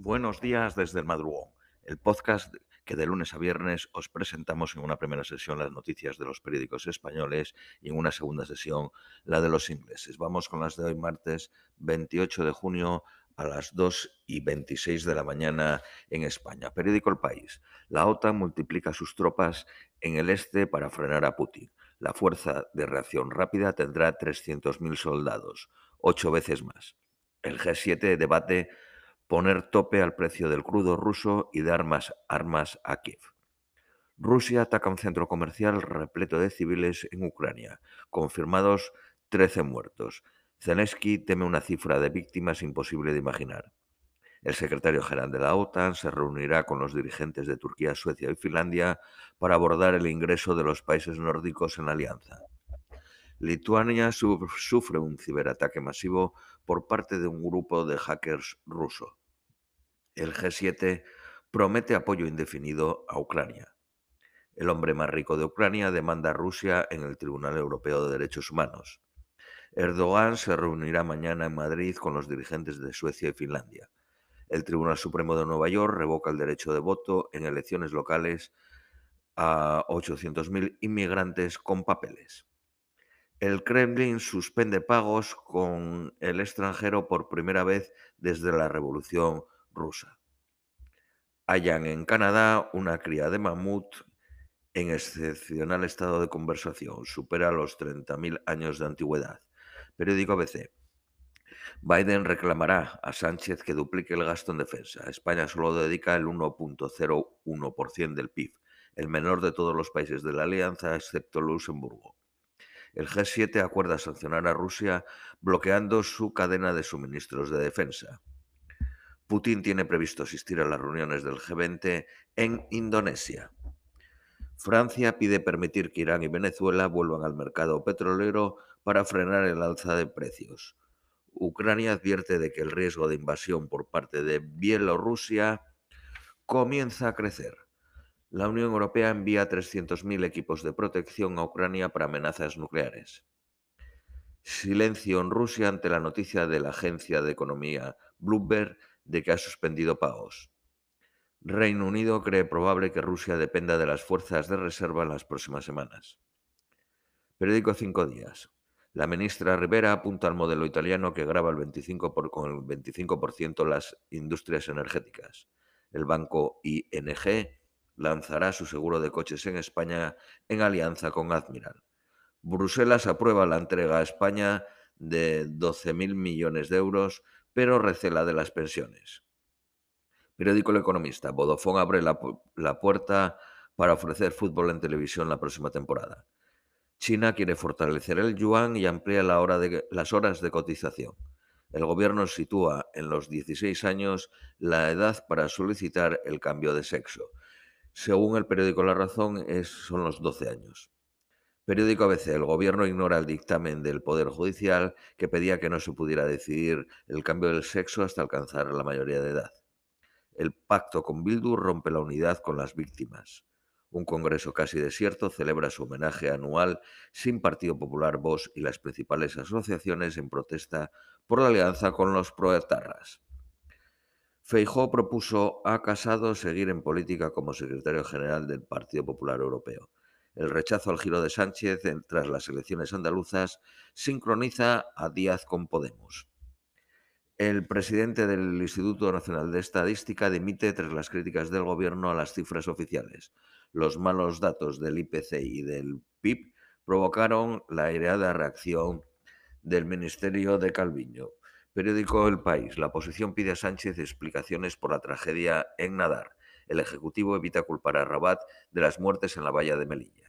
Buenos días desde el madrugón, el podcast que de lunes a viernes os presentamos en una primera sesión las noticias de los periódicos españoles y en una segunda sesión la de los ingleses. Vamos con las de hoy martes 28 de junio a las 2 y 26 de la mañana en España. Periódico El País. La OTAN multiplica sus tropas en el este para frenar a Putin. La fuerza de reacción rápida tendrá 300.000 soldados, ocho veces más. El G7 debate poner tope al precio del crudo ruso y dar más armas a Kiev. Rusia ataca un centro comercial repleto de civiles en Ucrania. Confirmados 13 muertos. Zelensky teme una cifra de víctimas imposible de imaginar. El secretario general de la OTAN se reunirá con los dirigentes de Turquía, Suecia y Finlandia para abordar el ingreso de los países nórdicos en la alianza. Lituania sufre un ciberataque masivo por parte de un grupo de hackers ruso. El G7 promete apoyo indefinido a Ucrania. El hombre más rico de Ucrania demanda a Rusia en el Tribunal Europeo de Derechos Humanos. Erdogan se reunirá mañana en Madrid con los dirigentes de Suecia y Finlandia. El Tribunal Supremo de Nueva York revoca el derecho de voto en elecciones locales a 800.000 inmigrantes con papeles. El Kremlin suspende pagos con el extranjero por primera vez desde la Revolución rusa. Hallan en Canadá una cría de mamut en excepcional estado de conversación. Supera los 30.000 años de antigüedad. Periódico ABC. Biden reclamará a Sánchez que duplique el gasto en defensa. España solo dedica el 1.01% del PIB, el menor de todos los países de la alianza excepto Luxemburgo. El G7 acuerda sancionar a Rusia bloqueando su cadena de suministros de defensa. Putin tiene previsto asistir a las reuniones del G20 en Indonesia. Francia pide permitir que Irán y Venezuela vuelvan al mercado petrolero para frenar el alza de precios. Ucrania advierte de que el riesgo de invasión por parte de Bielorrusia comienza a crecer. La Unión Europea envía 300.000 equipos de protección a Ucrania para amenazas nucleares. Silencio en Rusia ante la noticia de la agencia de economía Bloomberg de que ha suspendido pagos. Reino Unido cree probable que Rusia dependa de las fuerzas de reserva en las próximas semanas. Periódico Cinco Días. La ministra Rivera apunta al modelo italiano que graba el 25 por, con el 25% las industrias energéticas. El banco ING lanzará su seguro de coches en España en alianza con Admiral. Bruselas aprueba la entrega a España de 12.000 millones de euros pero recela de las pensiones. Periódico El Economista. Vodafone abre la, la puerta para ofrecer fútbol en televisión la próxima temporada. China quiere fortalecer el yuan y amplía la hora de, las horas de cotización. El gobierno sitúa en los 16 años la edad para solicitar el cambio de sexo. Según el periódico La Razón, son los 12 años. Periódico ABC. El gobierno ignora el dictamen del Poder Judicial que pedía que no se pudiera decidir el cambio del sexo hasta alcanzar la mayoría de edad. El pacto con Bildu rompe la unidad con las víctimas. Un congreso casi desierto celebra su homenaje anual sin Partido Popular, Vox y las principales asociaciones en protesta por la alianza con los proetarras. Feijó propuso a Casado seguir en política como secretario general del Partido Popular Europeo. El rechazo al giro de Sánchez tras las elecciones andaluzas sincroniza a Díaz con Podemos. El presidente del Instituto Nacional de Estadística dimite tras las críticas del gobierno a las cifras oficiales. Los malos datos del IPC y del PIB provocaron la aireada reacción del Ministerio de Calviño. Periódico El País. La oposición pide a Sánchez explicaciones por la tragedia en Nadar. El Ejecutivo evita culpar a Rabat de las muertes en la valla de Melilla.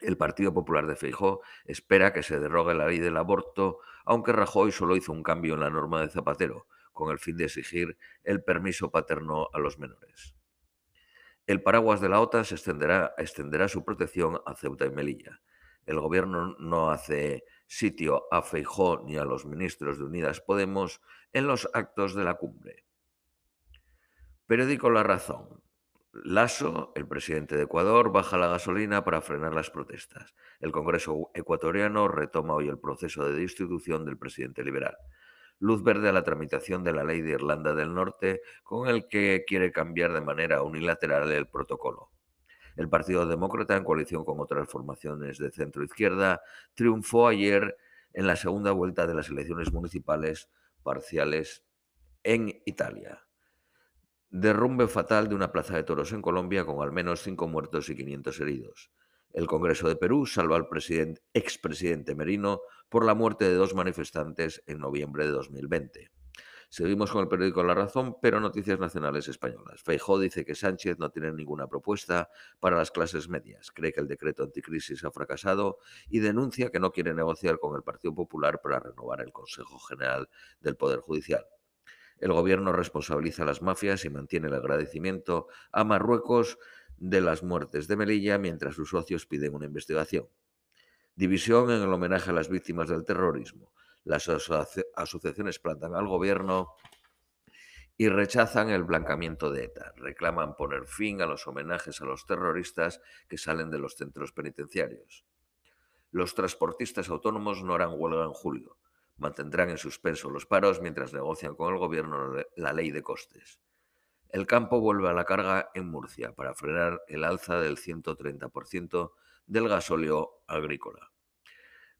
El Partido Popular de Feijó espera que se derrogue la ley del aborto, aunque Rajoy solo hizo un cambio en la norma de Zapatero, con el fin de exigir el permiso paterno a los menores. El paraguas de la OTAN se extenderá, extenderá su protección a Ceuta y Melilla. El gobierno no hace sitio a Feijó ni a los ministros de Unidas Podemos en los actos de la cumbre. Periódico La Razón. Lasso, el presidente de Ecuador, baja la gasolina para frenar las protestas. El Congreso ecuatoriano retoma hoy el proceso de destitución del presidente liberal. luz verde a la tramitación de la ley de Irlanda del Norte con el que quiere cambiar de manera unilateral el protocolo. El Partido Demócrata, en coalición con otras formaciones de centro izquierda, triunfó ayer en la segunda vuelta de las elecciones municipales parciales en Italia. Derrumbe fatal de una plaza de toros en Colombia con al menos cinco muertos y 500 heridos. El Congreso de Perú salva al expresidente Merino por la muerte de dos manifestantes en noviembre de 2020. Seguimos con el periódico La Razón, pero noticias nacionales españolas. Feijó dice que Sánchez no tiene ninguna propuesta para las clases medias. Cree que el decreto anticrisis ha fracasado y denuncia que no quiere negociar con el Partido Popular para renovar el Consejo General del Poder Judicial. El gobierno responsabiliza a las mafias y mantiene el agradecimiento a Marruecos de las muertes de Melilla mientras sus socios piden una investigación. División en el homenaje a las víctimas del terrorismo. Las asociaciones plantan al gobierno y rechazan el blancamiento de ETA. Reclaman poner fin a los homenajes a los terroristas que salen de los centros penitenciarios. Los transportistas autónomos no harán huelga en julio. Mantendrán en suspenso los paros mientras negocian con el gobierno la ley de costes. El campo vuelve a la carga en Murcia para frenar el alza del 130% del gasóleo agrícola.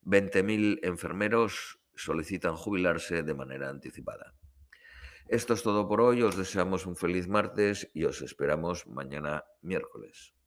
20.000 enfermeros solicitan jubilarse de manera anticipada. Esto es todo por hoy, os deseamos un feliz martes y os esperamos mañana miércoles.